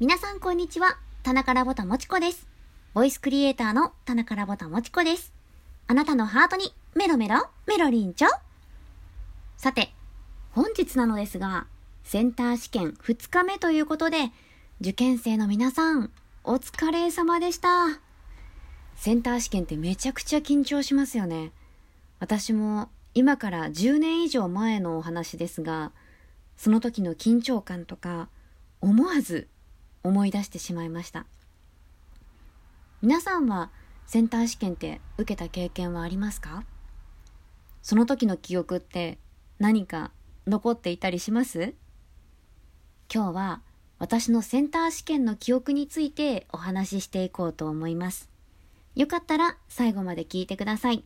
皆さんこんにちは。田中らぼたもちこです。ボイスクリエイターの田中らぼたもちこです。あなたのハートにメロメロ、メロリンチョ。さて、本日なのですが、センター試験2日目ということで、受験生の皆さん、お疲れ様でした。センター試験ってめちゃくちゃ緊張しますよね。私も今から10年以上前のお話ですが、その時の緊張感とか、思わず思い出してしまいました。皆さんはセンター試験って受けた経験はありますか？その時の記憶って何か残っていたりします？今日は私のセンター試験の記憶についてお話ししていこうと思います。よかったら最後まで聞いてください。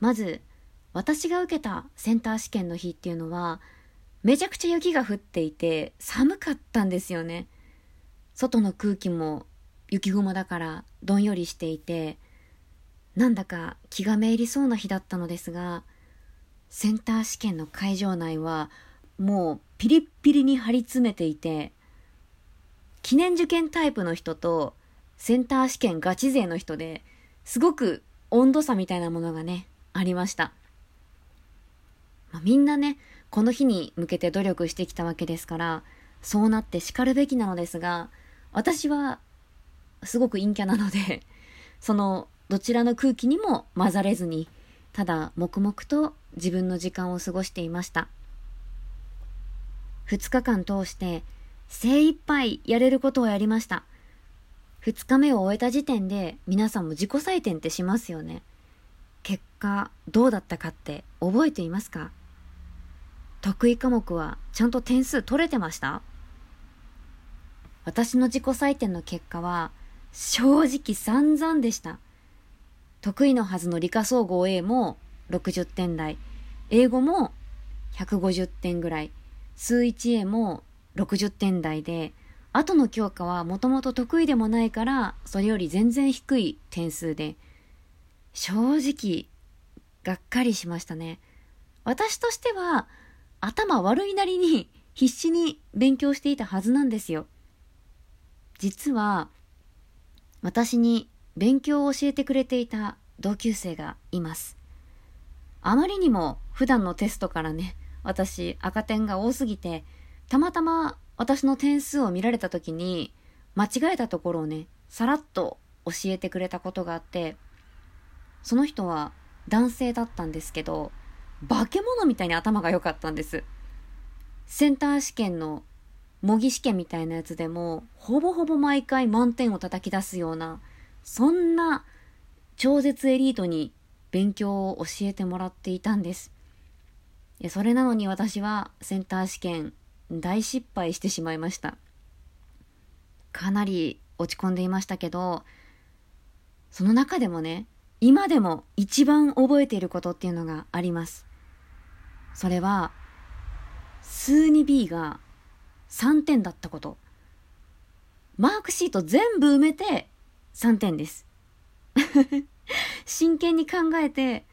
まず私が受けたセンター試験の日っていうのはめちゃくちゃ雪が降っていて寒かったんですよね。外の空気も雪雲だからどんよりしていて、なんだか気がめいりそうな日だったのですが、センター試験の会場内はもうピリッピリに張り詰めていて、記念受験タイプの人とセンター試験ガチ勢の人ですごく温度差みたいなものがね、ありました。まあ、みんなね、この日に向けて努力してきたわけですから、そうなって叱るべきなのですが、私はすごく陰キャなので、そのどちらの空気にも混ざれずに、ただ黙々と自分の時間を過ごしていました。2日間通して精一杯やれることをやりました。2日目を終えた時点で皆さんも自己採点ってしますよね。結果どうだったかって覚えていますか？得意科目はちゃんと点数取れてました？私の自己採点の結果は正直散々でした。得意のはずの理科総合 A も60点台、英語も150点ぐらい、数 1A も60点台で、後の教科はもともと得意でもないから、それより全然低い点数で、正直、がっかりしましたね。私としては、頭悪いなりに必死に勉強していたはずなんですよ。実は、私に勉強を教えてくれていた同級生がいます。あまりにも普段のテストからね、私赤点が多すぎて、たまたま私の点数を見られた時に、間違えたところをね、さらっと教えてくれたことがあって、その人は男性だったんですけど、化け物みたいに頭が良かったんです。センター試験の模擬試験みたいなやつでも、ほぼほぼ毎回満点を叩き出すような、そんな超絶エリートに勉強を教えてもらっていたんです。いやそれなのに私はセンター試験大失敗してしまいました。かなり落ち込んでいましたけど、その中でもね、今でも一番覚えていることっていうのがあります。それは、数 2B が3点だったこと。マークシート全部埋めて3点です。真剣に考えて、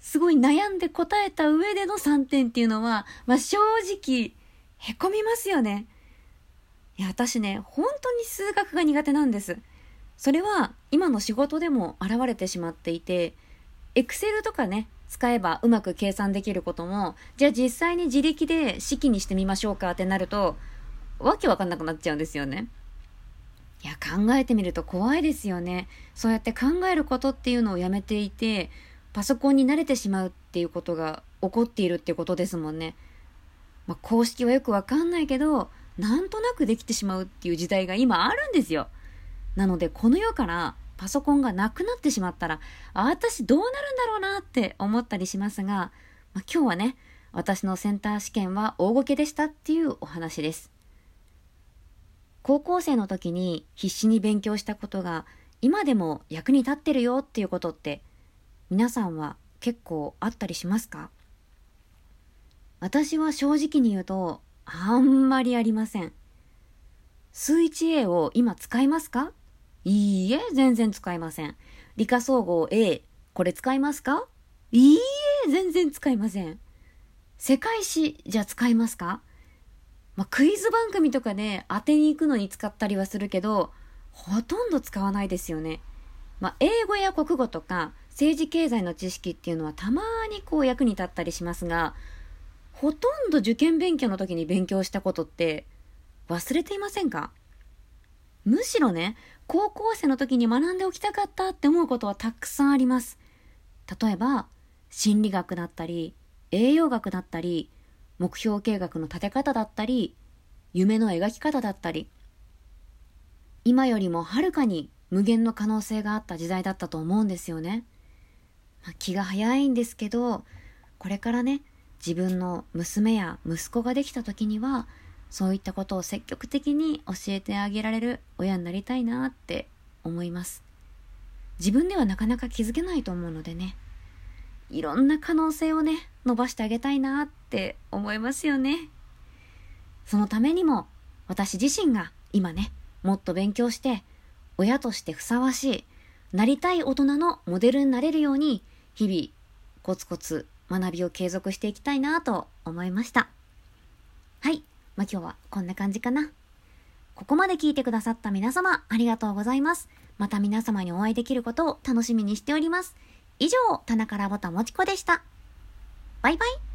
すごい悩んで答えた上での3点っていうのは、まあ、正直、へこみますよね。いや、私ね、本当に数学が苦手なんです。それは今の仕事でも現れてしまっていて、エクセルとかね、使えばうまく計算できることも、じゃあ実際に自力で式にしてみましょうかってなると、わけわかんなくなっちゃうんですよね。いや、考えてみると怖いですよね。そうやって考えることっていうのをやめていて、パソコンに慣れてしまうっていうことが起こっているっていうことですもんね。まあ、公式はよくわかんないけど、なんとなくできてしまうっていう時代が今あるんですよ。なので、この世からパソコンがなくなってしまったら、あ、私どうなるんだろうなって思ったりしますが、まあ、今日はね、私のセンター試験は大ごけでしたっていうお話です。高校生の時に必死に勉強したことが今でも役に立ってるよっていうことって皆さんは結構あったりしますか？私は正直に言うとあんまりありません。数 1A を今使いますか？いいえ、全然使いません。理科総合 A、これ使いますか？いいえ、全然使いません。世界史じゃ使いますか？まあ、クイズ番組とかで当てに行くのに使ったりはするけど、ほとんど使わないですよね。まあ、英語や国語とか政治経済の知識っていうのはたまにこう役に立ったりしますが、ほとんど受験勉強の時に勉強したことって忘れていませんか？むしろね、高校生の時に学んでおきたかったって思うことはたくさんあります。例えば、心理学だったり、栄養学だったり、目標計画の立て方だったり、夢の描き方だったり、今よりもはるかに無限の可能性があった時代だったと思うんですよね。まあ、気が早いんですけど、これからね、自分の娘や息子ができた時には、そういったことを積極的に教えてあげられる親になりたいなって思います。自分ではなかなか気づけないと思うのでね。いろんな可能性をね、伸ばしてあげたいなって思いますよね。そのためにも、私自身が今ね、もっと勉強して、親としてふさわしい、なりたい大人のモデルになれるように、日々、コツコツ学びを継続していきたいなと思いました。はい。まあ、今日はこんな感じかな。ここまで聞いてくださった皆様、ありがとうございます。また皆様にお会いできることを楽しみにしております。以上、棚からぼたもちこでした。バイバイ。